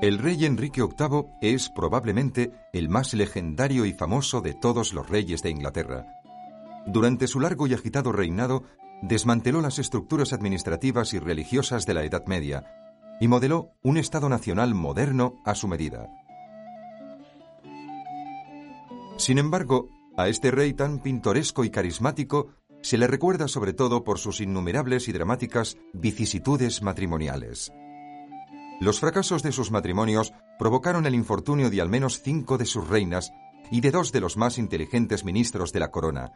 El rey Enrique VIII es probablemente el más legendario y famoso de todos los reyes de Inglaterra. Durante su largo y agitado reinado, desmanteló las estructuras administrativas y religiosas de la Edad Media y modeló un Estado nacional moderno a su medida. Sin embargo, a este rey tan pintoresco y carismático se le recuerda sobre todo por sus innumerables y dramáticas vicisitudes matrimoniales. Los fracasos de sus matrimonios provocaron el infortunio de al menos cinco de sus reinas y de dos de los más inteligentes ministros de la corona.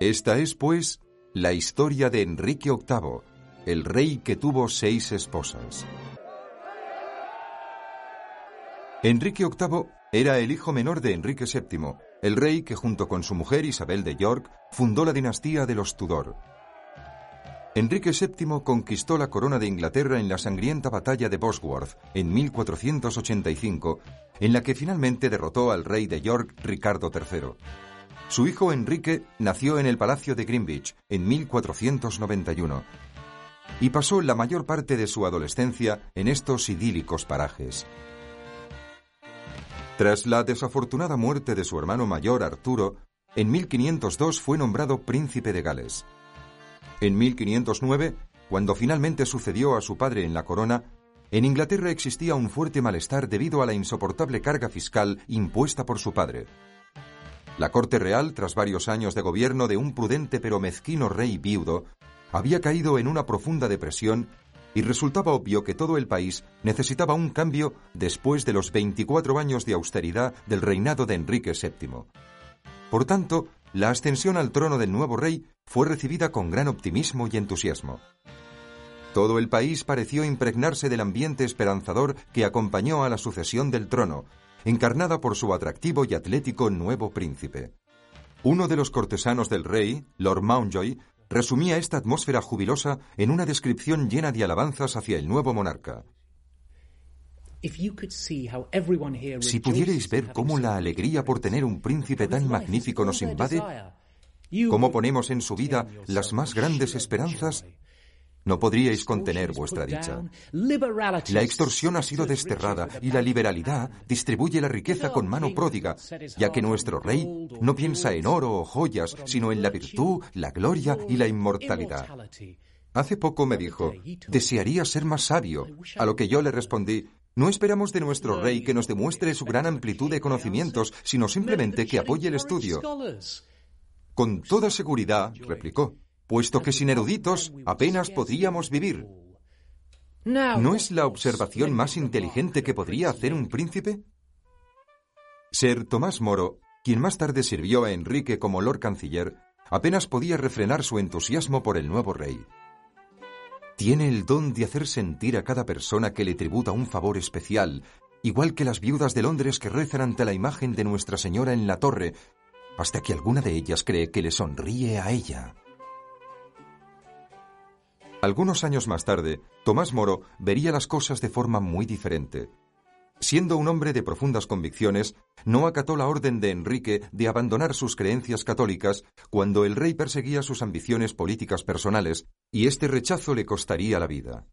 Esta es, pues, la historia de Enrique VIII, el rey que tuvo seis esposas. Enrique VIII era el hijo menor de Enrique VII, el rey que junto con su mujer Isabel de York fundó la dinastía de los Tudor. Enrique VII conquistó la corona de Inglaterra en la sangrienta batalla de Bosworth en 1485, en la que finalmente derrotó al rey de York Ricardo III. Su hijo Enrique nació en el Palacio de Greenwich en 1491 y pasó la mayor parte de su adolescencia en estos idílicos parajes. Tras la desafortunada muerte de su hermano mayor Arturo, en 1502 fue nombrado príncipe de Gales. En 1509, cuando finalmente sucedió a su padre en la corona, en Inglaterra existía un fuerte malestar debido a la insoportable carga fiscal impuesta por su padre. La corte real, tras varios años de gobierno de un prudente pero mezquino rey viudo, había caído en una profunda depresión y resultaba obvio que todo el país necesitaba un cambio después de los 24 años de austeridad del reinado de Enrique VII. Por tanto, la ascensión al trono del nuevo rey fue recibida con gran optimismo y entusiasmo. Todo el país pareció impregnarse del ambiente esperanzador que acompañó a la sucesión del trono, encarnada por su atractivo y atlético nuevo príncipe. Uno de los cortesanos del rey, Lord Mountjoy, resumía esta atmósfera jubilosa en una descripción llena de alabanzas hacia el nuevo monarca. Si pudierais ver cómo la alegría por tener un príncipe tan magnífico nos invade, cómo ponemos en su vida las más grandes esperanzas, no podríais contener vuestra dicha. La extorsión ha sido desterrada y la liberalidad distribuye la riqueza con mano pródiga, ya que nuestro rey no piensa en oro o joyas, sino en la virtud, la gloria y la inmortalidad. Hace poco me dijo, desearía ser más sabio, a lo que yo le respondí, no esperamos de nuestro rey que nos demuestre su gran amplitud de conocimientos, sino simplemente que apoye el estudio. Con toda seguridad, replicó, puesto que sin eruditos apenas podríamos vivir. ¿No es la observación más inteligente que podría hacer un príncipe? Ser Tomás Moro, quien más tarde sirvió a Enrique como Lord Canciller, apenas podía refrenar su entusiasmo por el nuevo rey. Tiene el don de hacer sentir a cada persona que le tributa un favor especial, igual que las viudas de Londres que rezan ante la imagen de Nuestra Señora en la torre, hasta que alguna de ellas cree que le sonríe a ella. Algunos años más tarde, Tomás Moro vería las cosas de forma muy diferente. Siendo un hombre de profundas convicciones, no acató la orden de Enrique de abandonar sus creencias católicas cuando el rey perseguía sus ambiciones políticas personales, y este rechazo le costaría la vida.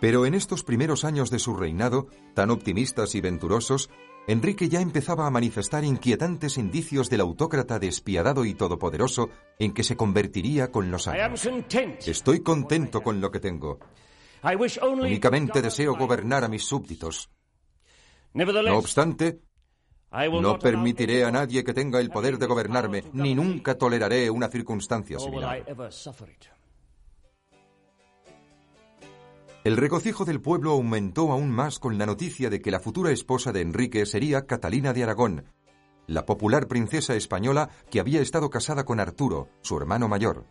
Pero en estos primeros años de su reinado, tan optimistas y venturosos, Enrique ya empezaba a manifestar inquietantes indicios del autócrata despiadado y todopoderoso en que se convertiría con los años. Estoy contento con lo que tengo. Únicamente deseo gobernar a mis súbditos. No obstante, no permitiré a nadie que tenga el poder de gobernarme, ni nunca toleraré una circunstancia similar. El regocijo del pueblo aumentó aún más con la noticia de que la futura esposa de Enrique sería Catalina de Aragón, la popular princesa española que había estado casada con Arturo, su hermano mayor.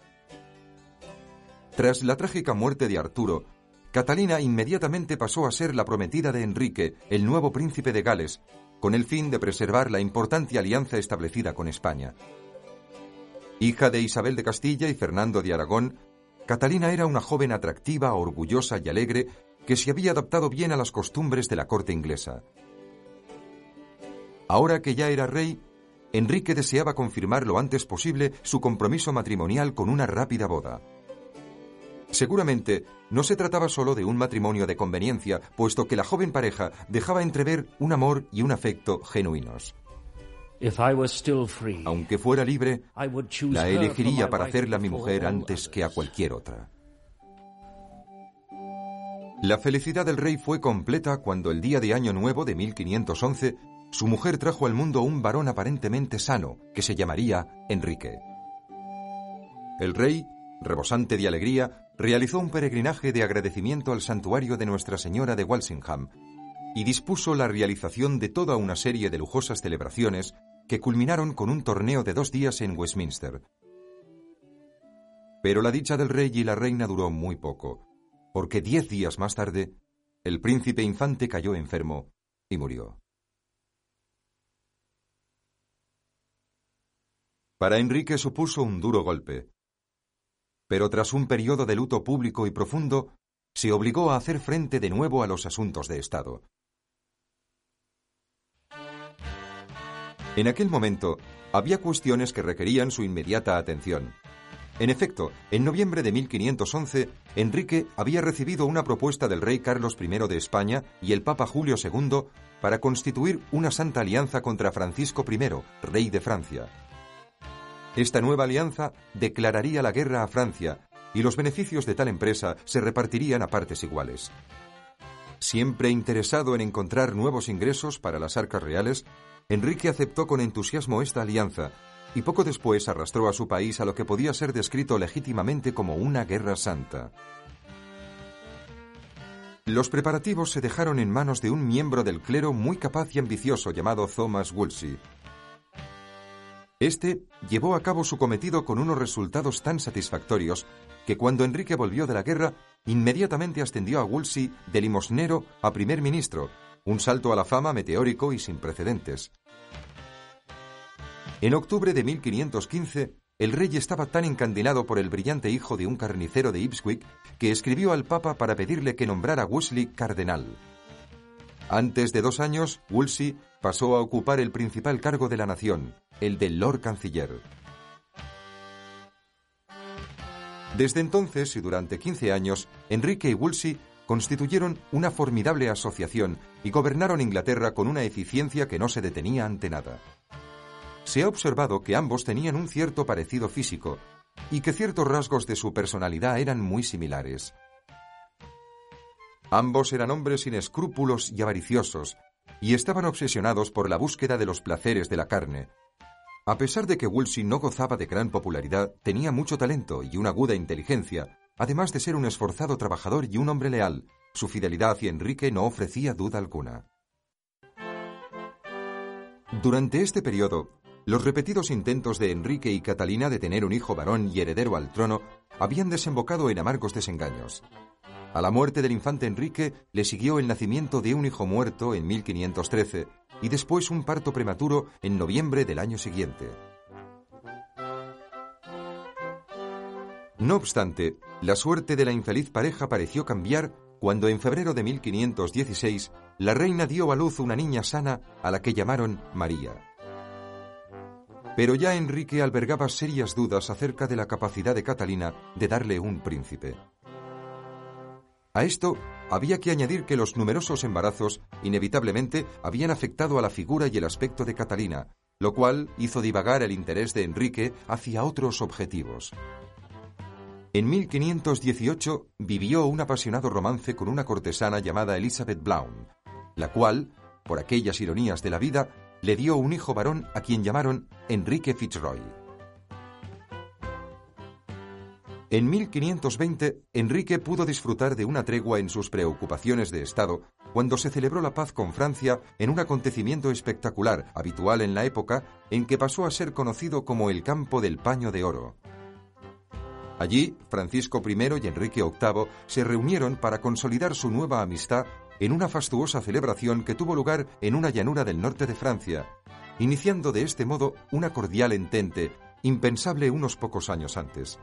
Tras la trágica muerte de Arturo, Catalina inmediatamente pasó a ser la prometida de Enrique, el nuevo príncipe de Gales, con el fin de preservar la importante alianza establecida con España. Hija de Isabel de Castilla y Fernando de Aragón, Catalina era una joven atractiva, orgullosa y alegre que se había adaptado bien a las costumbres de la corte inglesa. Ahora que ya era rey, Enrique deseaba confirmar lo antes posible su compromiso matrimonial con una rápida boda. Seguramente no se trataba solo de un matrimonio de conveniencia, puesto que la joven pareja dejaba entrever un amor y un afecto genuinos. Aunque fuera libre, la elegiría para hacerla mi mujer antes que a cualquier otra. La felicidad del rey fue completa cuando el día de Año Nuevo de 1511 su mujer trajo al mundo un varón aparentemente sano que se llamaría Enrique. El rey, rebosante de alegría, realizó un peregrinaje de agradecimiento al santuario de Nuestra Señora de Walsingham y dispuso la realización de toda una serie de lujosas celebraciones que culminaron con un torneo de dos días en Westminster. Pero la dicha del rey y la reina duró muy poco, porque diez días más tarde, el príncipe infante cayó enfermo y murió. Para Enrique supuso un duro golpe, pero tras un periodo de luto público y profundo, se obligó a hacer frente de nuevo a los asuntos de Estado. En aquel momento, había cuestiones que requerían su inmediata atención. En efecto, en noviembre de 1511, Enrique había recibido una propuesta del rey Carlos I de España y el Papa Julio II para constituir una santa alianza contra Francisco I, rey de Francia. Esta nueva alianza declararía la guerra a Francia y los beneficios de tal empresa se repartirían a partes iguales. Siempre interesado en encontrar nuevos ingresos para las arcas reales, Enrique aceptó con entusiasmo esta alianza y poco después arrastró a su país a lo que podía ser descrito legítimamente como una guerra santa. Los preparativos se dejaron en manos de un miembro del clero muy capaz y ambicioso llamado Thomas Wolsey. Este llevó a cabo su cometido con unos resultados tan satisfactorios que cuando Enrique volvió de la guerra, inmediatamente ascendió a Wolsey de limosnero a primer ministro, un salto a la fama meteórico y sin precedentes. En octubre de 1515, el rey estaba tan encandilado por el brillante hijo de un carnicero de Ipswich que escribió al Papa para pedirle que nombrara a Wesley cardenal. Antes de dos años, Wolsey pasó a ocupar el principal cargo de la nación, el de Lord Canciller. Desde entonces y durante 15 años, Enrique y Wolsey constituyeron una formidable asociación y gobernaron Inglaterra con una eficiencia que no se detenía ante nada. Se ha observado que ambos tenían un cierto parecido físico y que ciertos rasgos de su personalidad eran muy similares. Ambos eran hombres sin escrúpulos y avariciosos, y estaban obsesionados por la búsqueda de los placeres de la carne. A pesar de que Wolsey no gozaba de gran popularidad, tenía mucho talento y una aguda inteligencia, Además de ser un esforzado trabajador y un hombre leal, su fidelidad hacia Enrique no ofrecía duda alguna. Durante este periodo, los repetidos intentos de Enrique y Catalina de tener un hijo varón y heredero al trono habían desembocado en amargos desengaños. A la muerte del infante Enrique le siguió el nacimiento de un hijo muerto en 1513 y después un parto prematuro en noviembre del año siguiente. No obstante, la suerte de la infeliz pareja pareció cambiar cuando en febrero de 1516 la reina dio a luz una niña sana a la que llamaron María. Pero ya Enrique albergaba serias dudas acerca de la capacidad de Catalina de darle un príncipe. A esto había que añadir que los numerosos embarazos inevitablemente habían afectado a la figura y el aspecto de Catalina, lo cual hizo divagar el interés de Enrique hacia otros objetivos. En 1518 vivió un apasionado romance con una cortesana llamada Elizabeth Blount, la cual, por aquellas ironías de la vida, le dio un hijo varón a quien llamaron Enrique Fitzroy. En 1520, Enrique pudo disfrutar de una tregua en sus preocupaciones de Estado cuando se celebró la paz con Francia en un acontecimiento espectacular, habitual en la época, en que pasó a ser conocido como el Campo del Paño de Oro. Allí, Francisco I y Enrique VIII se reunieron para consolidar su nueva amistad en una fastuosa celebración que tuvo lugar en una llanura del norte de Francia, iniciando de este modo una cordial entente impensable unos pocos años antes.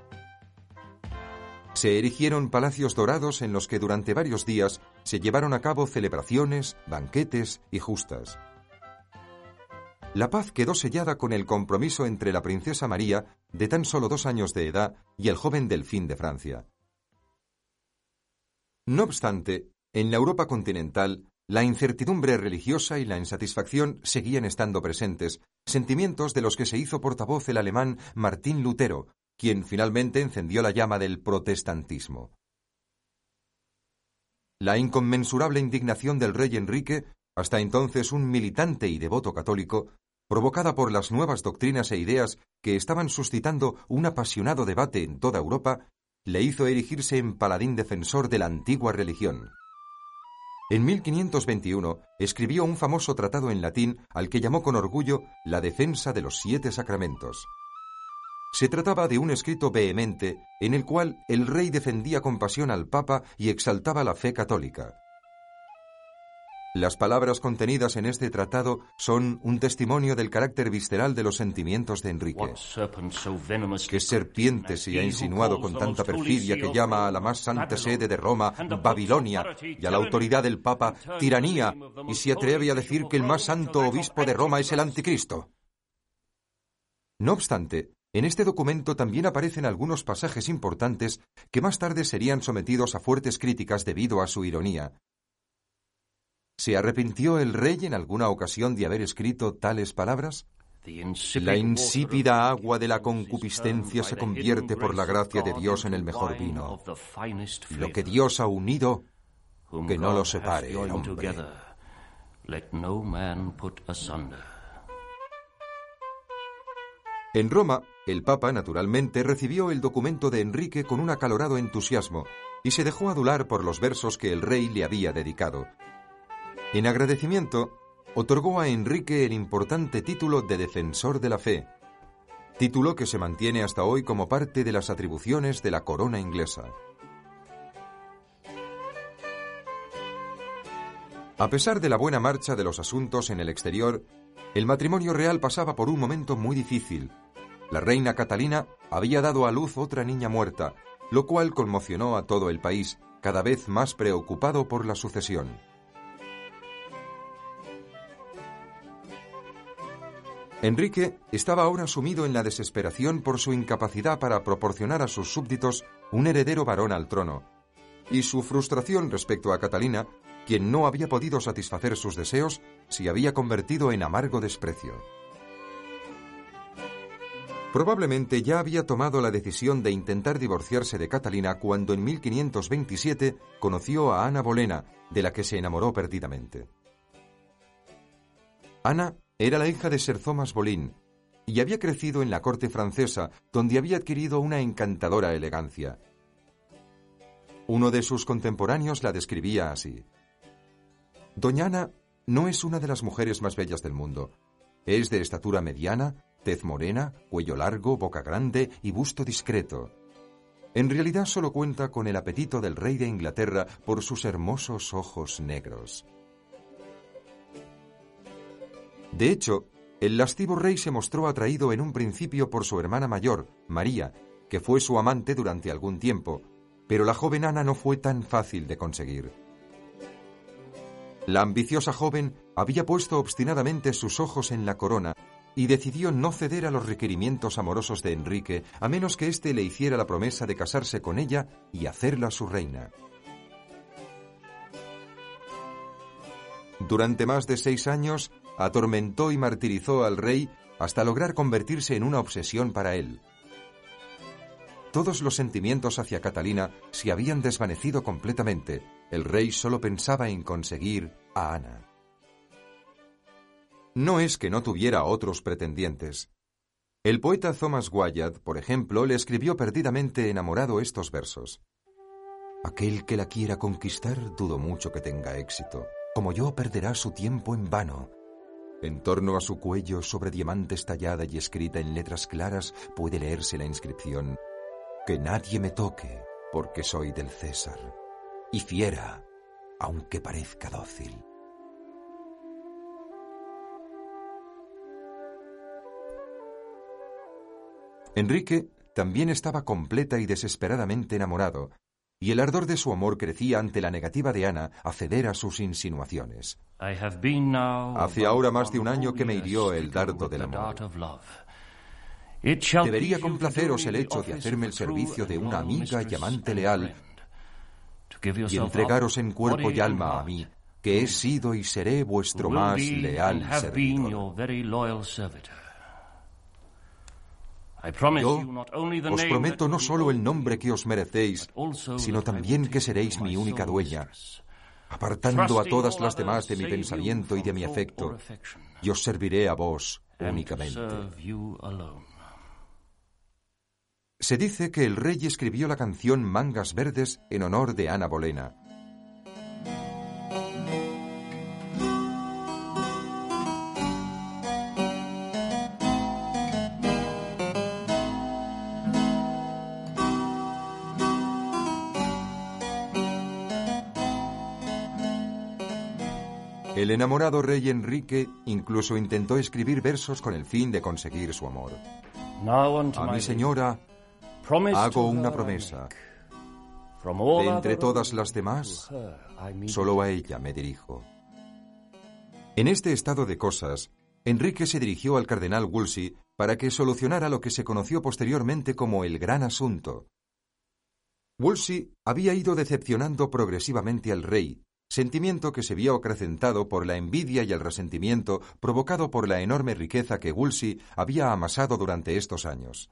Se erigieron palacios dorados en los que durante varios días se llevaron a cabo celebraciones, banquetes y justas. La paz quedó sellada con el compromiso entre la princesa María, de tan solo dos años de edad, y el joven delfín de Francia. No obstante, en la Europa continental, la incertidumbre religiosa y la insatisfacción seguían estando presentes, sentimientos de los que se hizo portavoz el alemán Martín Lutero, quien finalmente encendió la llama del protestantismo. La inconmensurable indignación del rey Enrique, hasta entonces un militante y devoto católico, provocada por las nuevas doctrinas e ideas que estaban suscitando un apasionado debate en toda Europa, le hizo erigirse en paladín defensor de la antigua religión. En 1521 escribió un famoso tratado en latín al que llamó con orgullo La defensa de los siete sacramentos. Se trataba de un escrito vehemente en el cual el rey defendía con pasión al Papa y exaltaba la fe católica. Las palabras contenidas en este tratado son un testimonio del carácter visceral de los sentimientos de Enrique. ¿Qué serpiente se ha insinuado con tanta perfidia que llama a la más santa sede de Roma Babilonia y a la autoridad del Papa tiranía y se atreve a decir que el más santo obispo de Roma es el anticristo? No obstante, en este documento también aparecen algunos pasajes importantes que más tarde serían sometidos a fuertes críticas debido a su ironía, ¿Se arrepintió el rey en alguna ocasión de haber escrito tales palabras? La insípida agua de la concupiscencia se convierte por la gracia de Dios en el mejor vino. Lo que Dios ha unido, que no lo separe el hombre. En Roma, el Papa, naturalmente, recibió el documento de Enrique con un acalorado entusiasmo y se dejó adular por los versos que el rey le había dedicado. En agradecimiento, otorgó a Enrique el importante título de Defensor de la Fe, título que se mantiene hasta hoy como parte de las atribuciones de la corona inglesa. A pesar de la buena marcha de los asuntos en el exterior, el matrimonio real pasaba por un momento muy difícil. La reina Catalina había dado a luz otra niña muerta, lo cual conmocionó a todo el país, cada vez más preocupado por la sucesión. Enrique estaba ahora sumido en la desesperación por su incapacidad para proporcionar a sus súbditos un heredero varón al trono, y su frustración respecto a Catalina, quien no había podido satisfacer sus deseos, se había convertido en amargo desprecio. Probablemente ya había tomado la decisión de intentar divorciarse de Catalina cuando en 1527 conoció a Ana Bolena, de la que se enamoró perdidamente. Ana era la hija de Sir Thomas y había crecido en la corte francesa, donde había adquirido una encantadora elegancia. Uno de sus contemporáneos la describía así. Doña Ana no es una de las mujeres más bellas del mundo. Es de estatura mediana, tez morena, cuello largo, boca grande y busto discreto. En realidad solo cuenta con el apetito del rey de Inglaterra por sus hermosos ojos negros. De hecho, el lastivo rey se mostró atraído en un principio por su hermana mayor, María, que fue su amante durante algún tiempo, pero la joven Ana no fue tan fácil de conseguir. La ambiciosa joven había puesto obstinadamente sus ojos en la corona y decidió no ceder a los requerimientos amorosos de Enrique a menos que éste le hiciera la promesa de casarse con ella y hacerla su reina. Durante más de seis años, atormentó y martirizó al rey hasta lograr convertirse en una obsesión para él. Todos los sentimientos hacia Catalina se habían desvanecido completamente. El rey solo pensaba en conseguir a Ana. No es que no tuviera otros pretendientes. El poeta Thomas Wyatt, por ejemplo, le escribió perdidamente enamorado estos versos. Aquel que la quiera conquistar dudo mucho que tenga éxito. Como yo perderá su tiempo en vano. En torno a su cuello, sobre diamantes tallada y escrita en letras claras, puede leerse la inscripción Que nadie me toque, porque soy del César, y fiera, aunque parezca dócil. Enrique también estaba completa y desesperadamente enamorado, y el ardor de su amor crecía ante la negativa de Ana a ceder a sus insinuaciones. Hace ahora más de un año que me hirió el dardo del amor. Debería complaceros el hecho de hacerme el servicio de una amiga y amante leal, y entregaros en cuerpo y alma a mí, que he sido y seré vuestro más leal servidor. Yo os prometo no solo el nombre que os merecéis, sino también que seréis mi única dueña, apartando a todas las demás de mi pensamiento y de mi afecto, y os serviré a vos únicamente. Se dice que el rey escribió la canción Mangas Verdes en honor de Ana Bolena. El enamorado rey Enrique incluso intentó escribir versos con el fin de conseguir su amor. A mi señora hago una promesa. De entre todas las demás, solo a ella me dirijo. En este estado de cosas, Enrique se dirigió al cardenal Wolsey para que solucionara lo que se conoció posteriormente como el gran asunto. Wolsey había ido decepcionando progresivamente al rey, sentimiento que se vio acrecentado por la envidia y el resentimiento provocado por la enorme riqueza que Wolsey había amasado durante estos años.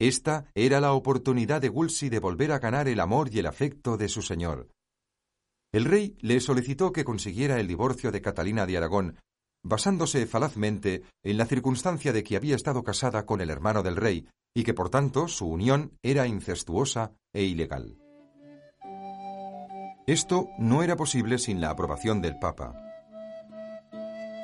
Esta era la oportunidad de Wolsey de volver a ganar el amor y el afecto de su señor. El rey le solicitó que consiguiera el divorcio de Catalina de Aragón, basándose falazmente en la circunstancia de que había estado casada con el hermano del rey y que por tanto su unión era incestuosa e ilegal. Esto no era posible sin la aprobación del Papa.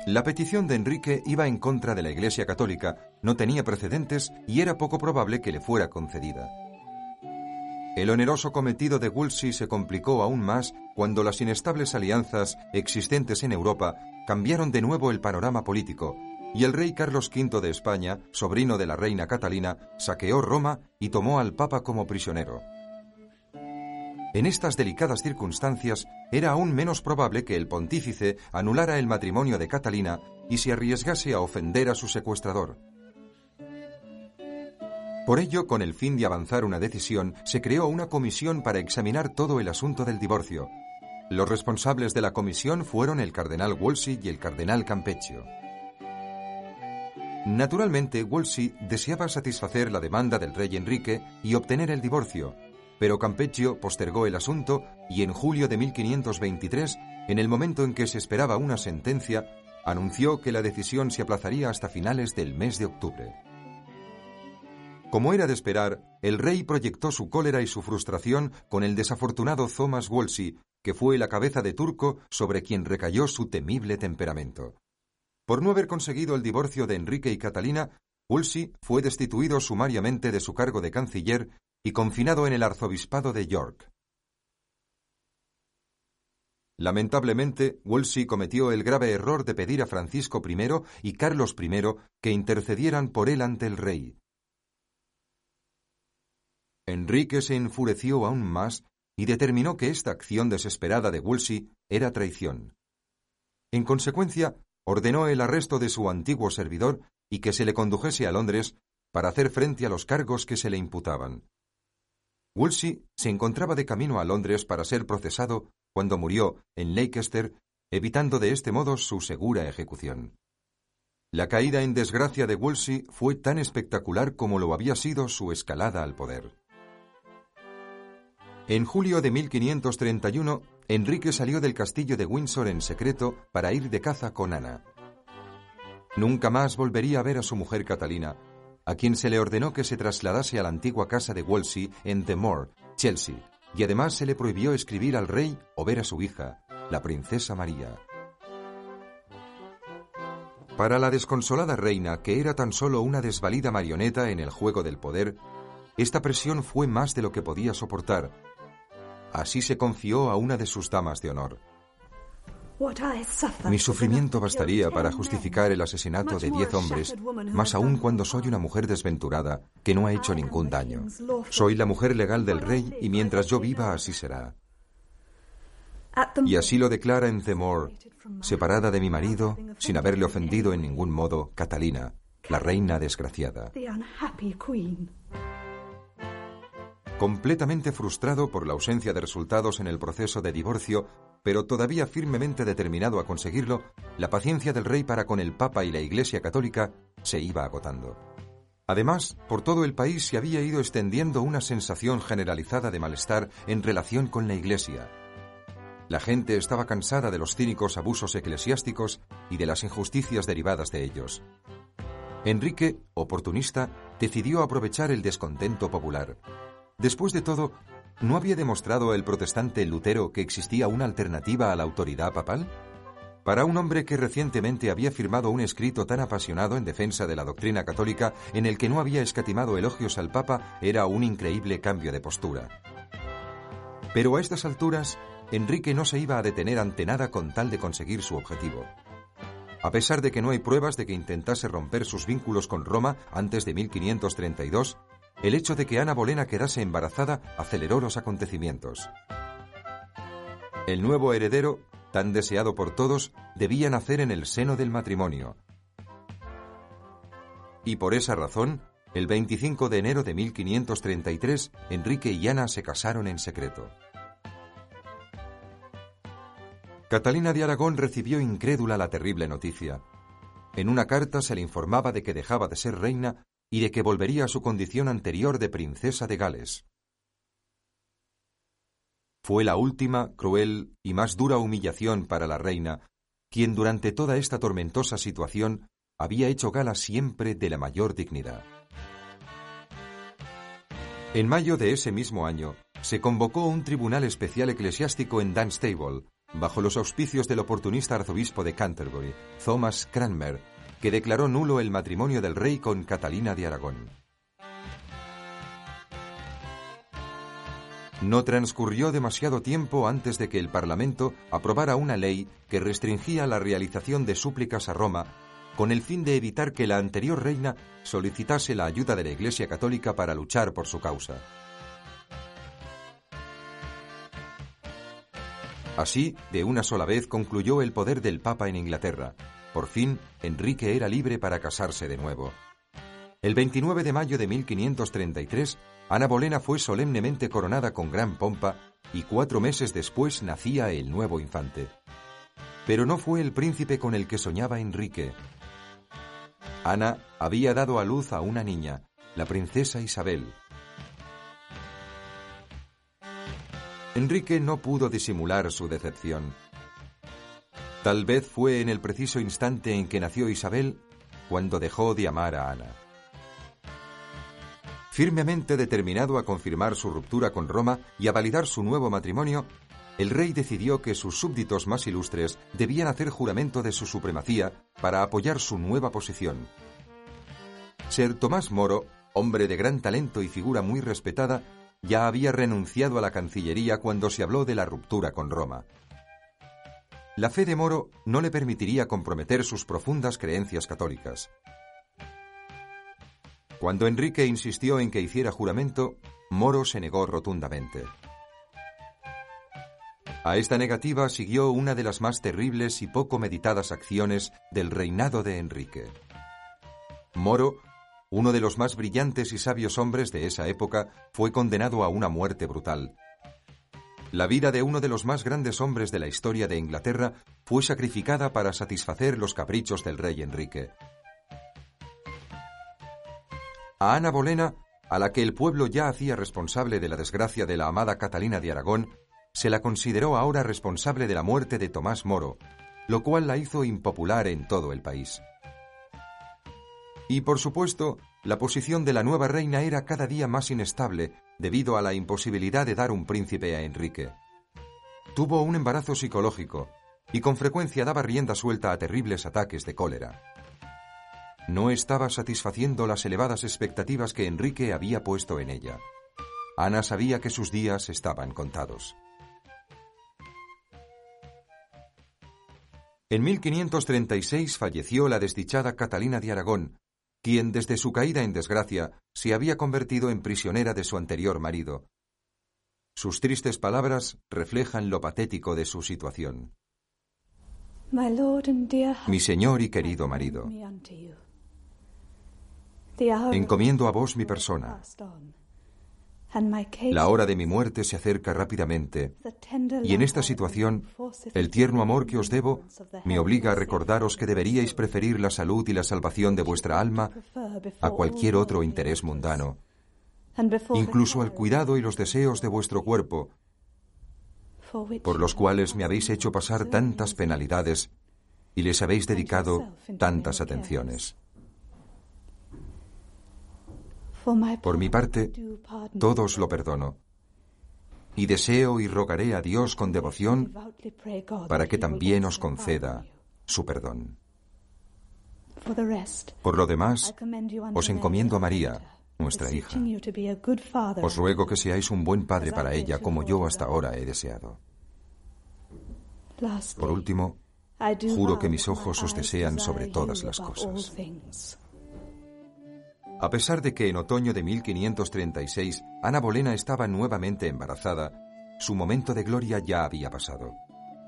La petición de Enrique iba en contra de la Iglesia Católica, no tenía precedentes y era poco probable que le fuera concedida. El oneroso cometido de Wolsey se complicó aún más cuando las inestables alianzas existentes en Europa cambiaron de nuevo el panorama político y el rey Carlos V de España, sobrino de la reina Catalina, saqueó Roma y tomó al Papa como prisionero. En estas delicadas circunstancias era aún menos probable que el pontífice anulara el matrimonio de Catalina y se arriesgase a ofender a su secuestrador. Por ello, con el fin de avanzar una decisión, se creó una comisión para examinar todo el asunto del divorcio. Los responsables de la comisión fueron el cardenal Wolsey y el cardenal Campeggio. Naturalmente, Wolsey deseaba satisfacer la demanda del rey Enrique y obtener el divorcio, pero Campeggio postergó el asunto y en julio de 1523, en el momento en que se esperaba una sentencia, anunció que la decisión se aplazaría hasta finales del mes de octubre. Como era de esperar, el rey proyectó su cólera y su frustración con el desafortunado Thomas Wolsey, que fue la cabeza de turco sobre quien recayó su temible temperamento. Por no haber conseguido el divorcio de Enrique y Catalina, Wolsey fue destituido sumariamente de su cargo de canciller y confinado en el arzobispado de York. Lamentablemente, Wolsey cometió el grave error de pedir a Francisco I y Carlos I que intercedieran por él ante el rey. Enrique se enfureció aún más y determinó que esta acción desesperada de Wolsey era traición. En consecuencia, ordenó el arresto de su antiguo servidor y que se le condujese a Londres para hacer frente a los cargos que se le imputaban. Wolsey se encontraba de camino a Londres para ser procesado cuando murió en Leicester, evitando de este modo su segura ejecución. La caída en desgracia de Wolsey fue tan espectacular como lo había sido su escalada al poder. En julio de 1531, Enrique salió del castillo de Windsor en secreto para ir de caza con Ana. Nunca más volvería a ver a su mujer Catalina, a quien se le ordenó que se trasladase a la antigua casa de Wolsey en The Moor, Chelsea, y además se le prohibió escribir al rey o ver a su hija, la princesa María. Para la desconsolada reina, que era tan solo una desvalida marioneta en el juego del poder, esta presión fue más de lo que podía soportar. Así se confió a una de sus damas de honor. Mi sufrimiento bastaría para justificar el asesinato de diez hombres, más aún cuando soy una mujer desventurada que no ha hecho ningún daño. Soy la mujer legal del rey y mientras yo viva así será. Y así lo declara en Temor, separada de mi marido, sin haberle ofendido en ningún modo, Catalina, la reina desgraciada. Completamente frustrado por la ausencia de resultados en el proceso de divorcio, pero todavía firmemente determinado a conseguirlo, la paciencia del rey para con el Papa y la Iglesia Católica se iba agotando. Además, por todo el país se había ido extendiendo una sensación generalizada de malestar en relación con la Iglesia. La gente estaba cansada de los cínicos abusos eclesiásticos y de las injusticias derivadas de ellos. Enrique, oportunista, decidió aprovechar el descontento popular. Después de todo, ¿no había demostrado el protestante Lutero que existía una alternativa a la autoridad papal? Para un hombre que recientemente había firmado un escrito tan apasionado en defensa de la doctrina católica en el que no había escatimado elogios al Papa, era un increíble cambio de postura. Pero a estas alturas, Enrique no se iba a detener ante nada con tal de conseguir su objetivo. A pesar de que no hay pruebas de que intentase romper sus vínculos con Roma antes de 1532, el hecho de que Ana Bolena quedase embarazada aceleró los acontecimientos. El nuevo heredero, tan deseado por todos, debía nacer en el seno del matrimonio. Y por esa razón, el 25 de enero de 1533, Enrique y Ana se casaron en secreto. Catalina de Aragón recibió incrédula la terrible noticia. En una carta se le informaba de que dejaba de ser reina y de que volvería a su condición anterior de princesa de Gales. Fue la última, cruel y más dura humillación para la reina, quien durante toda esta tormentosa situación había hecho gala siempre de la mayor dignidad. En mayo de ese mismo año, se convocó un tribunal especial eclesiástico en Dunstable, bajo los auspicios del oportunista arzobispo de Canterbury, Thomas Cranmer, que declaró nulo el matrimonio del rey con Catalina de Aragón. No transcurrió demasiado tiempo antes de que el Parlamento aprobara una ley que restringía la realización de súplicas a Roma con el fin de evitar que la anterior reina solicitase la ayuda de la Iglesia Católica para luchar por su causa. Así, de una sola vez concluyó el poder del Papa en Inglaterra. Por fin, Enrique era libre para casarse de nuevo. El 29 de mayo de 1533, Ana Bolena fue solemnemente coronada con gran pompa y cuatro meses después nacía el nuevo infante. Pero no fue el príncipe con el que soñaba Enrique. Ana había dado a luz a una niña, la princesa Isabel, Enrique no pudo disimular su decepción. Tal vez fue en el preciso instante en que nació Isabel cuando dejó de amar a Ana. Firmemente determinado a confirmar su ruptura con Roma y a validar su nuevo matrimonio, el rey decidió que sus súbditos más ilustres debían hacer juramento de su supremacía para apoyar su nueva posición. Ser Tomás Moro, hombre de gran talento y figura muy respetada, ya había renunciado a la Cancillería cuando se habló de la ruptura con Roma. La fe de Moro no le permitiría comprometer sus profundas creencias católicas. Cuando Enrique insistió en que hiciera juramento, Moro se negó rotundamente. A esta negativa siguió una de las más terribles y poco meditadas acciones del reinado de Enrique. Moro uno de los más brillantes y sabios hombres de esa época, fue condenado a una muerte brutal. La vida de uno de los más grandes hombres de la historia de Inglaterra fue sacrificada para satisfacer los caprichos del rey Enrique. A Ana Bolena, a la que el pueblo ya hacía responsable de la desgracia de la amada Catalina de Aragón, se la consideró ahora responsable de la muerte de Tomás Moro, lo cual la hizo impopular en todo el país. Y por supuesto, la posición de la nueva reina era cada día más inestable debido a la imposibilidad de dar un príncipe a Enrique. Tuvo un embarazo psicológico y con frecuencia daba rienda suelta a terribles ataques de cólera. No estaba satisfaciendo las elevadas expectativas que Enrique había puesto en ella. Ana sabía que sus días estaban contados. En 1536 falleció la desdichada Catalina de Aragón, quien desde su caída en desgracia se había convertido en prisionera de su anterior marido. Sus tristes palabras reflejan lo patético de su situación. Mi señor y querido marido, encomiendo a vos mi persona. La hora de mi muerte se acerca rápidamente. y en esta situación el tierno amor que os debo me obliga a recordaros que deberíais preferir la salud y la salvación de vuestra alma a cualquier otro interés mundano, incluso al cuidado y los deseos de vuestro cuerpo, por los cuales me habéis hecho pasar tantas penalidades y les habéis dedicado tantas atenciones. Por mi parte, todos lo perdono. Y deseo y rogaré a Dios con devoción para que también os conceda su perdón. Por lo demás, os encomiendo a María, nuestra hija. Os ruego que seáis un buen padre para ella como yo hasta ahora he deseado. Por último, juro que mis ojos os desean sobre todas las cosas. A pesar de que en otoño de 1536 Ana Bolena estaba nuevamente embarazada, su momento de gloria ya había pasado.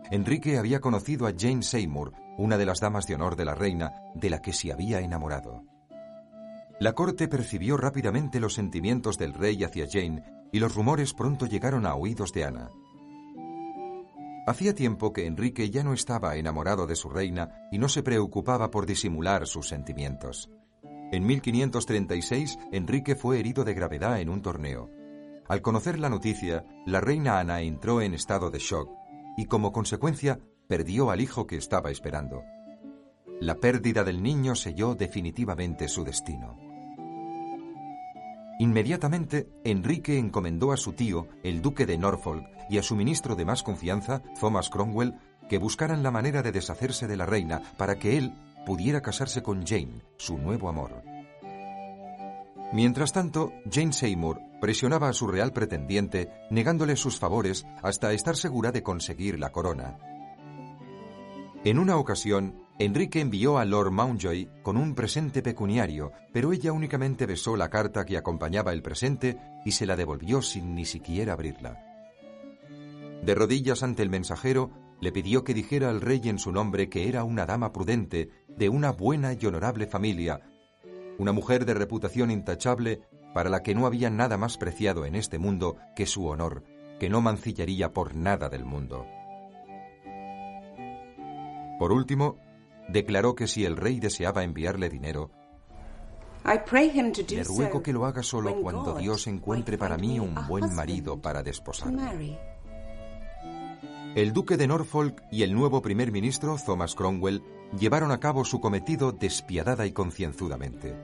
Enrique había conocido a Jane Seymour, una de las damas de honor de la reina, de la que se había enamorado. La corte percibió rápidamente los sentimientos del rey hacia Jane y los rumores pronto llegaron a oídos de Ana. Hacía tiempo que Enrique ya no estaba enamorado de su reina y no se preocupaba por disimular sus sentimientos. En 1536, Enrique fue herido de gravedad en un torneo. Al conocer la noticia, la reina Ana entró en estado de shock y como consecuencia perdió al hijo que estaba esperando. La pérdida del niño selló definitivamente su destino. Inmediatamente, Enrique encomendó a su tío, el duque de Norfolk, y a su ministro de más confianza, Thomas Cromwell, que buscaran la manera de deshacerse de la reina para que él pudiera casarse con Jane, su nuevo amor. Mientras tanto, Jane Seymour presionaba a su real pretendiente, negándole sus favores hasta estar segura de conseguir la corona. En una ocasión, Enrique envió a Lord Mountjoy con un presente pecuniario, pero ella únicamente besó la carta que acompañaba el presente y se la devolvió sin ni siquiera abrirla. De rodillas ante el mensajero, le pidió que dijera al rey en su nombre que era una dama prudente, de una buena y honorable familia, una mujer de reputación intachable para la que no había nada más preciado en este mundo que su honor, que no mancillaría por nada del mundo. Por último, declaró que si el rey deseaba enviarle dinero, le ruego que lo haga solo cuando Dios encuentre para mí un buen marido para desposarme. El duque de Norfolk y el nuevo primer ministro, Thomas Cromwell, llevaron a cabo su cometido despiadada y concienzudamente.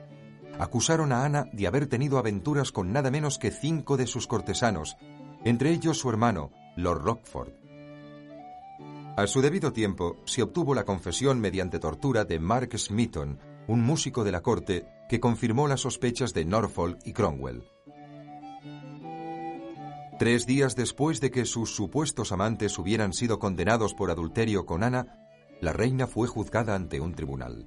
Acusaron a Ana de haber tenido aventuras con nada menos que cinco de sus cortesanos, entre ellos su hermano, Lord Rockford. A su debido tiempo, se obtuvo la confesión mediante tortura de Mark Smeaton, un músico de la corte que confirmó las sospechas de Norfolk y Cromwell. Tres días después de que sus supuestos amantes hubieran sido condenados por adulterio con Ana, la reina fue juzgada ante un tribunal.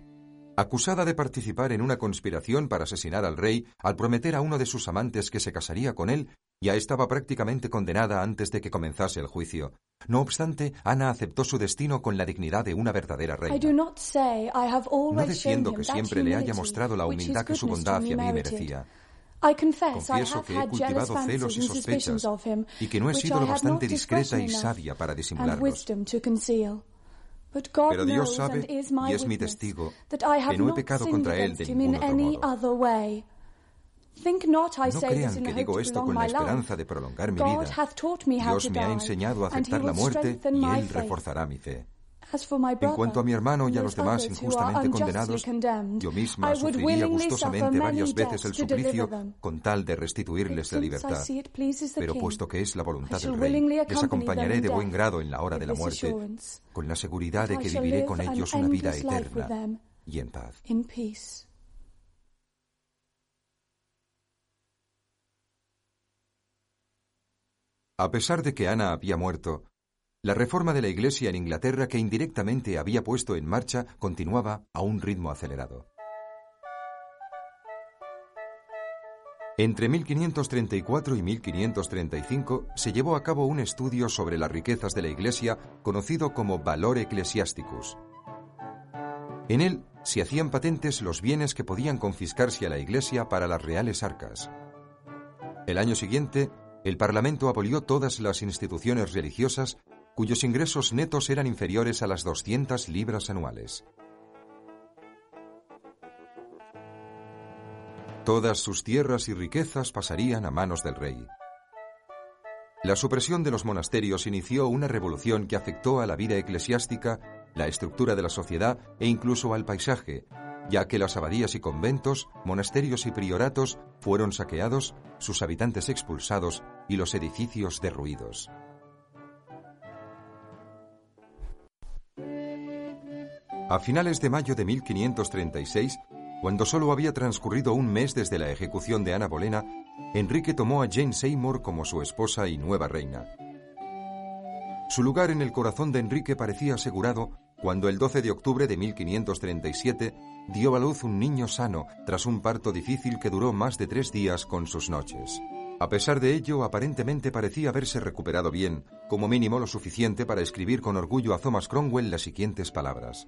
Acusada de participar en una conspiración para asesinar al rey al prometer a uno de sus amantes que se casaría con él, ya estaba prácticamente condenada antes de que comenzase el juicio. No obstante, Ana aceptó su destino con la dignidad de una verdadera reina. No defiendo que siempre le haya mostrado la humildad que su bondad hacia mí merecía. Confieso que he cultivado celos y sospechas y que no he sido lo bastante discreta y sabia para disimularlos. Pero Dios sabe, y es mi testigo, que no he pecado contra Él de ningún otro modo. No crean que digo esto con la esperanza de prolongar mi vida. Dios me ha enseñado a aceptar la muerte y Él reforzará mi fe. En cuanto a mi hermano y a los demás injustamente condenados, yo misma sufriría gustosamente varias veces el suplicio con tal de restituirles la libertad. Pero puesto que es la voluntad del Rey, les acompañaré de buen grado en la hora de la muerte, con la seguridad de que viviré con ellos una vida eterna y en paz. A pesar de que Ana había muerto, la reforma de la Iglesia en Inglaterra que indirectamente había puesto en marcha continuaba a un ritmo acelerado. Entre 1534 y 1535 se llevó a cabo un estudio sobre las riquezas de la Iglesia conocido como Valor Ecclesiasticus. En él se hacían patentes los bienes que podían confiscarse a la Iglesia para las reales arcas. El año siguiente, el Parlamento abolió todas las instituciones religiosas cuyos ingresos netos eran inferiores a las 200 libras anuales. Todas sus tierras y riquezas pasarían a manos del rey. La supresión de los monasterios inició una revolución que afectó a la vida eclesiástica, la estructura de la sociedad e incluso al paisaje, ya que las abadías y conventos, monasterios y prioratos fueron saqueados, sus habitantes expulsados y los edificios derruidos. A finales de mayo de 1536, cuando solo había transcurrido un mes desde la ejecución de Ana Bolena, Enrique tomó a Jane Seymour como su esposa y nueva reina. Su lugar en el corazón de Enrique parecía asegurado cuando el 12 de octubre de 1537 dio a luz un niño sano tras un parto difícil que duró más de tres días con sus noches. A pesar de ello, aparentemente parecía haberse recuperado bien, como mínimo lo suficiente para escribir con orgullo a Thomas Cromwell las siguientes palabras.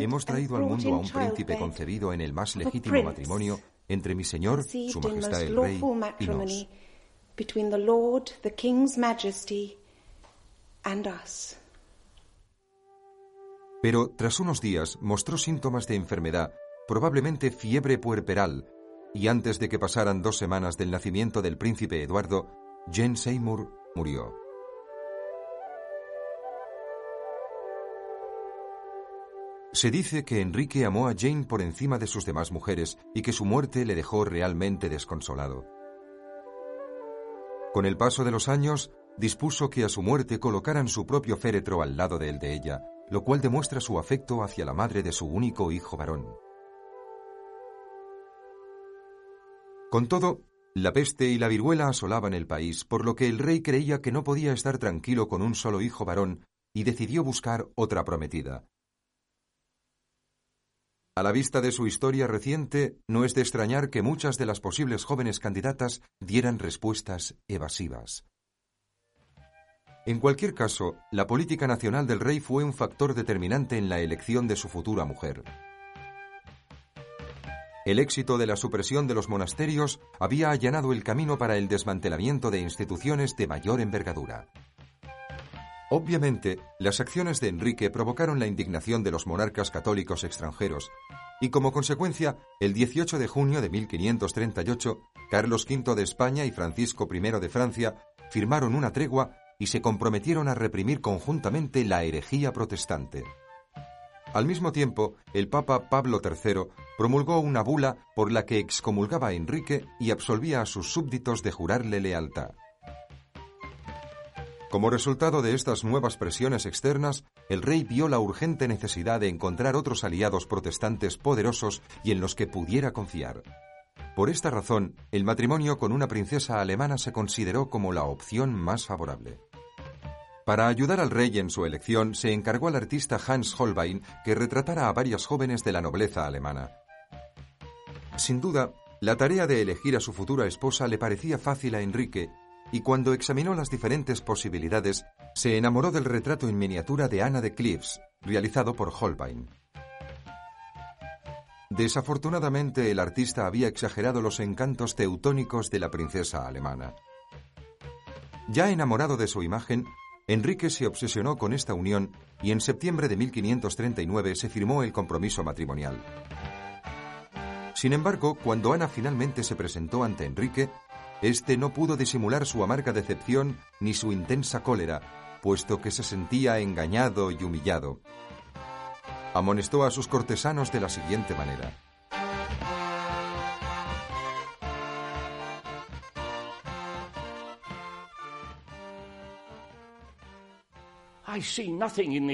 Hemos traído al mundo a un príncipe concebido en el más legítimo matrimonio entre mi Señor, Su Majestad el Rey, y nos. Pero tras unos días mostró síntomas de enfermedad, probablemente fiebre puerperal, y antes de que pasaran dos semanas del nacimiento del príncipe Eduardo, Jane Seymour murió. Se dice que Enrique amó a Jane por encima de sus demás mujeres y que su muerte le dejó realmente desconsolado. Con el paso de los años, dispuso que a su muerte colocaran su propio féretro al lado del de ella, lo cual demuestra su afecto hacia la madre de su único hijo varón. Con todo, la peste y la viruela asolaban el país, por lo que el rey creía que no podía estar tranquilo con un solo hijo varón y decidió buscar otra prometida. A la vista de su historia reciente, no es de extrañar que muchas de las posibles jóvenes candidatas dieran respuestas evasivas. En cualquier caso, la política nacional del rey fue un factor determinante en la elección de su futura mujer. El éxito de la supresión de los monasterios había allanado el camino para el desmantelamiento de instituciones de mayor envergadura. Obviamente, las acciones de Enrique provocaron la indignación de los monarcas católicos extranjeros, y como consecuencia, el 18 de junio de 1538, Carlos V de España y Francisco I de Francia firmaron una tregua y se comprometieron a reprimir conjuntamente la herejía protestante. Al mismo tiempo, el Papa Pablo III promulgó una bula por la que excomulgaba a Enrique y absolvía a sus súbditos de jurarle lealtad. Como resultado de estas nuevas presiones externas, el rey vio la urgente necesidad de encontrar otros aliados protestantes poderosos y en los que pudiera confiar. Por esta razón, el matrimonio con una princesa alemana se consideró como la opción más favorable. Para ayudar al rey en su elección, se encargó al artista Hans Holbein que retratara a varias jóvenes de la nobleza alemana. Sin duda, la tarea de elegir a su futura esposa le parecía fácil a Enrique, y cuando examinó las diferentes posibilidades, se enamoró del retrato en miniatura de Ana de Cleves, realizado por Holbein. Desafortunadamente, el artista había exagerado los encantos teutónicos de la princesa alemana. Ya enamorado de su imagen, Enrique se obsesionó con esta unión y en septiembre de 1539 se firmó el compromiso matrimonial. Sin embargo, cuando Ana finalmente se presentó ante Enrique, este no pudo disimular su amarga decepción ni su intensa cólera, puesto que se sentía engañado y humillado. Amonestó a sus cortesanos de la siguiente manera.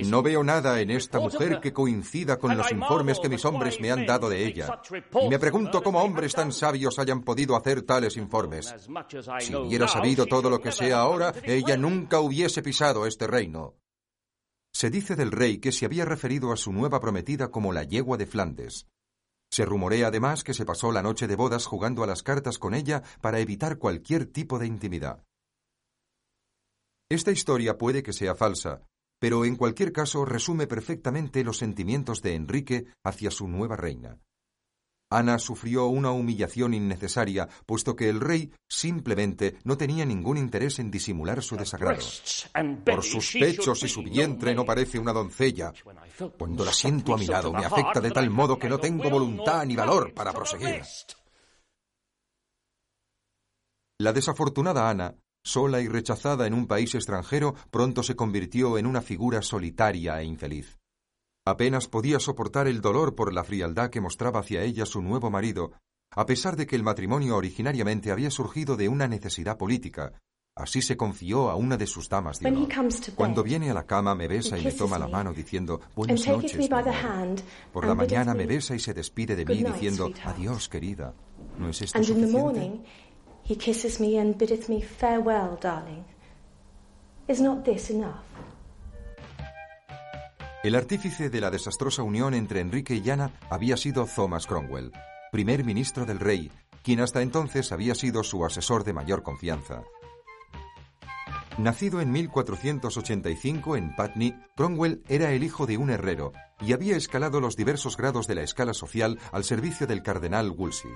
No veo nada en esta mujer que coincida con los informes que mis hombres me han dado de ella. Y me pregunto cómo hombres tan sabios hayan podido hacer tales informes. Si hubiera sabido todo lo que sé ahora, ella nunca hubiese pisado este reino. Se dice del rey que se había referido a su nueva prometida como la yegua de Flandes. Se rumorea además que se pasó la noche de bodas jugando a las cartas con ella para evitar cualquier tipo de intimidad. Esta historia puede que sea falsa, pero en cualquier caso resume perfectamente los sentimientos de Enrique hacia su nueva reina. Ana sufrió una humillación innecesaria, puesto que el rey simplemente no tenía ningún interés en disimular su desagrado. Por sus pechos y su vientre no parece una doncella. Cuando la siento a mi lado me afecta de tal modo que no tengo voluntad ni valor para proseguir. La desafortunada Ana, sola y rechazada en un país extranjero, pronto se convirtió en una figura solitaria e infeliz. Apenas podía soportar el dolor por la frialdad que mostraba hacia ella su nuevo marido, a pesar de que el matrimonio originariamente había surgido de una necesidad política. Así se confió a una de sus damas de Cuando viene a la cama me besa y me toma la mano diciendo buenas noches. Por la mañana me besa y se despide de mí diciendo adiós, querida. ¿No es esto suficiente? El artífice de la desastrosa unión entre Enrique y Ana había sido Thomas Cromwell, primer ministro del rey, quien hasta entonces había sido su asesor de mayor confianza. Nacido en 1485 en Putney, Cromwell era el hijo de un herrero y había escalado los diversos grados de la escala social al servicio del cardenal Wolsey.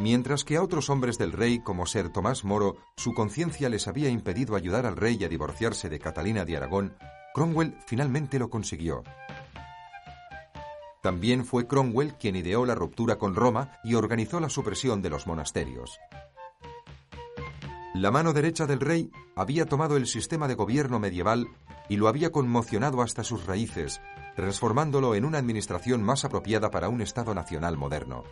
Mientras que a otros hombres del rey, como Sir Tomás Moro, su conciencia les había impedido ayudar al rey a divorciarse de Catalina de Aragón, Cromwell finalmente lo consiguió. También fue Cromwell quien ideó la ruptura con Roma y organizó la supresión de los monasterios. La mano derecha del rey había tomado el sistema de gobierno medieval y lo había conmocionado hasta sus raíces, transformándolo en una administración más apropiada para un Estado nacional moderno.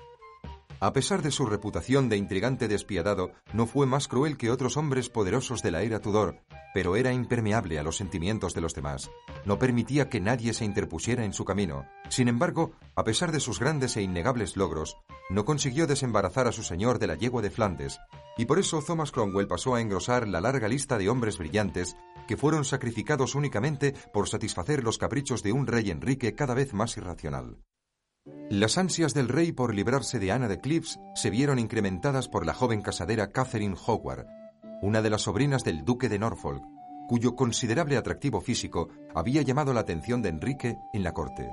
A pesar de su reputación de intrigante despiadado, no fue más cruel que otros hombres poderosos de la era Tudor, pero era impermeable a los sentimientos de los demás. No permitía que nadie se interpusiera en su camino. Sin embargo, a pesar de sus grandes e innegables logros, no consiguió desembarazar a su señor de la yegua de Flandes, y por eso Thomas Cromwell pasó a engrosar la larga lista de hombres brillantes que fueron sacrificados únicamente por satisfacer los caprichos de un rey Enrique cada vez más irracional. Las ansias del rey por librarse de Ana de Cleves se vieron incrementadas por la joven casadera Catherine Howard, una de las sobrinas del duque de Norfolk, cuyo considerable atractivo físico había llamado la atención de Enrique en la corte.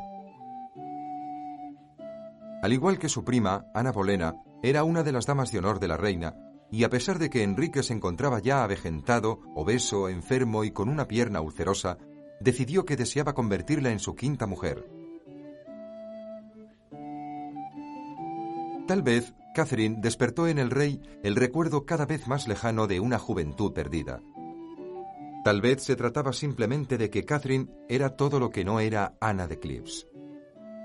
Al igual que su prima, Ana Bolena, era una de las damas de honor de la reina, y a pesar de que Enrique se encontraba ya avejentado, obeso, enfermo y con una pierna ulcerosa, decidió que deseaba convertirla en su quinta mujer. Tal vez Catherine despertó en el rey el recuerdo cada vez más lejano de una juventud perdida. Tal vez se trataba simplemente de que Catherine era todo lo que no era Ana de Cleves.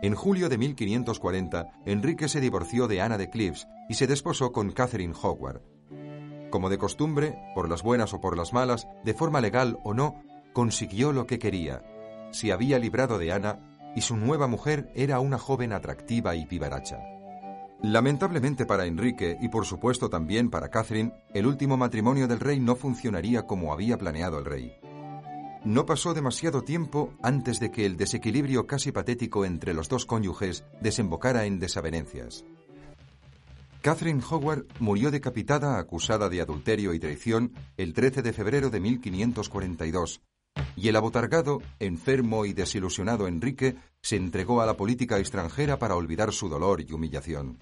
En julio de 1540, Enrique se divorció de Ana de Cleves y se desposó con Catherine Howard. Como de costumbre, por las buenas o por las malas, de forma legal o no, consiguió lo que quería. Se había librado de Ana y su nueva mujer era una joven atractiva y vivaracha. Lamentablemente para Enrique y por supuesto también para Catherine, el último matrimonio del rey no funcionaría como había planeado el rey. No pasó demasiado tiempo antes de que el desequilibrio casi patético entre los dos cónyuges desembocara en desavenencias. Catherine Howard murió decapitada acusada de adulterio y traición el 13 de febrero de 1542, y el abotargado, enfermo y desilusionado Enrique se entregó a la política extranjera para olvidar su dolor y humillación.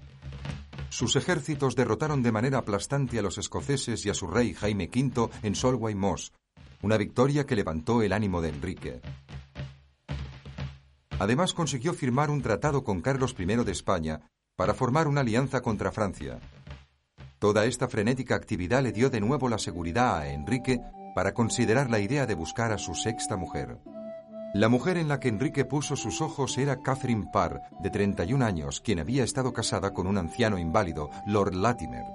Sus ejércitos derrotaron de manera aplastante a los escoceses y a su rey Jaime V en Solway Moss, una victoria que levantó el ánimo de Enrique. Además consiguió firmar un tratado con Carlos I de España para formar una alianza contra Francia. Toda esta frenética actividad le dio de nuevo la seguridad a Enrique para considerar la idea de buscar a su sexta mujer. La mujer en la que Enrique puso sus ojos era Catherine Parr, de 31 años, quien había estado casada con un anciano inválido, Lord Latimer.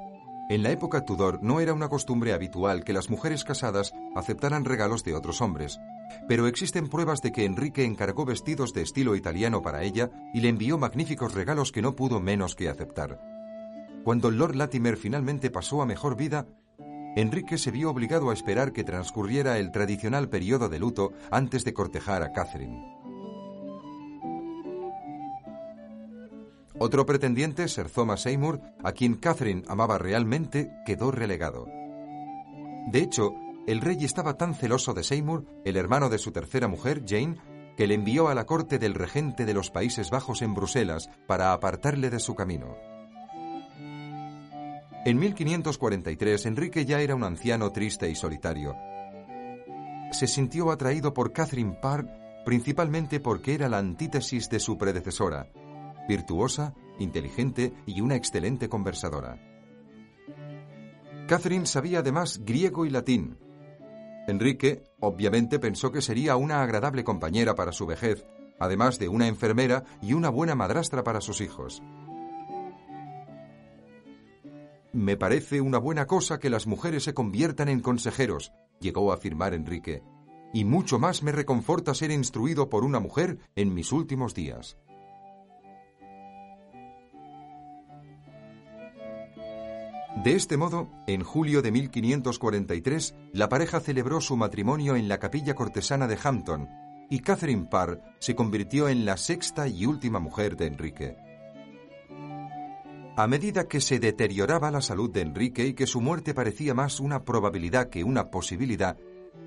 En la época Tudor no era una costumbre habitual que las mujeres casadas aceptaran regalos de otros hombres, pero existen pruebas de que Enrique encargó vestidos de estilo italiano para ella y le envió magníficos regalos que no pudo menos que aceptar. Cuando Lord Latimer finalmente pasó a mejor vida, Enrique se vio obligado a esperar que transcurriera el tradicional periodo de luto antes de cortejar a Catherine. Otro pretendiente, Sir Thomas Seymour, a quien Catherine amaba realmente, quedó relegado. De hecho, el rey estaba tan celoso de Seymour, el hermano de su tercera mujer, Jane, que le envió a la corte del regente de los Países Bajos en Bruselas para apartarle de su camino. En 1543 Enrique ya era un anciano triste y solitario. Se sintió atraído por Catherine Parr principalmente porque era la antítesis de su predecesora, virtuosa, inteligente y una excelente conversadora. Catherine sabía además griego y latín. Enrique, obviamente, pensó que sería una agradable compañera para su vejez, además de una enfermera y una buena madrastra para sus hijos. Me parece una buena cosa que las mujeres se conviertan en consejeros, llegó a afirmar Enrique, y mucho más me reconforta ser instruido por una mujer en mis últimos días. De este modo, en julio de 1543, la pareja celebró su matrimonio en la capilla cortesana de Hampton, y Catherine Parr se convirtió en la sexta y última mujer de Enrique. A medida que se deterioraba la salud de Enrique y que su muerte parecía más una probabilidad que una posibilidad,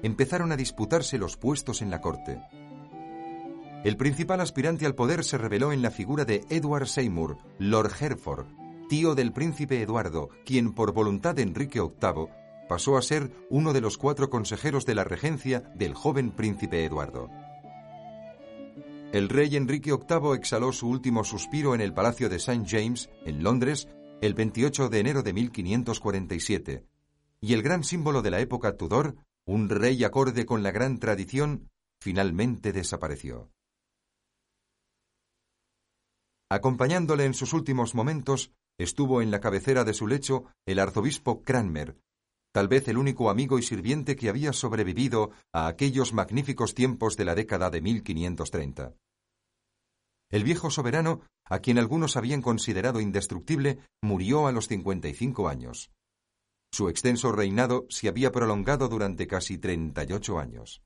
empezaron a disputarse los puestos en la corte. El principal aspirante al poder se reveló en la figura de Edward Seymour, Lord Hereford, tío del príncipe Eduardo, quien por voluntad de Enrique VIII pasó a ser uno de los cuatro consejeros de la regencia del joven príncipe Eduardo. El rey Enrique VIII exhaló su último suspiro en el Palacio de St. James, en Londres, el 28 de enero de 1547, y el gran símbolo de la época Tudor, un rey acorde con la gran tradición, finalmente desapareció. Acompañándole en sus últimos momentos, estuvo en la cabecera de su lecho el arzobispo Cranmer, tal vez el único amigo y sirviente que había sobrevivido a aquellos magníficos tiempos de la década de 1530. El viejo soberano, a quien algunos habían considerado indestructible, murió a los 55 años. Su extenso reinado se había prolongado durante casi 38 años.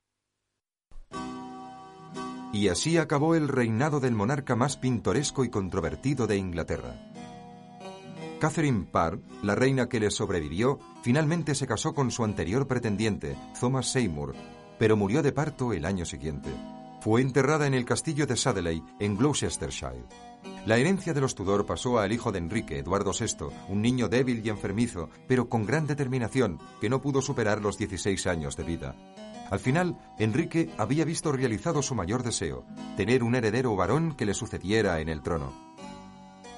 Y así acabó el reinado del monarca más pintoresco y controvertido de Inglaterra. Catherine Parr, la reina que le sobrevivió, finalmente se casó con su anterior pretendiente, Thomas Seymour, pero murió de parto el año siguiente. Fue enterrada en el castillo de Sadeley, en Gloucestershire. La herencia de los Tudor pasó al hijo de Enrique, Eduardo VI, un niño débil y enfermizo, pero con gran determinación, que no pudo superar los 16 años de vida. Al final, Enrique había visto realizado su mayor deseo, tener un heredero varón que le sucediera en el trono.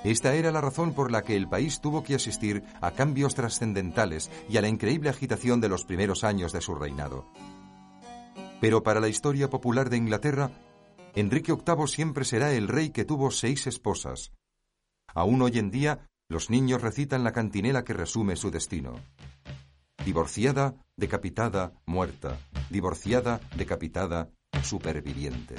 Esta era la razón por la que el país tuvo que asistir a cambios trascendentales y a la increíble agitación de los primeros años de su reinado. Pero para la historia popular de Inglaterra, Enrique VIII siempre será el rey que tuvo seis esposas. Aún hoy en día, los niños recitan la cantinela que resume su destino. Divorciada, decapitada, muerta. Divorciada, decapitada, superviviente.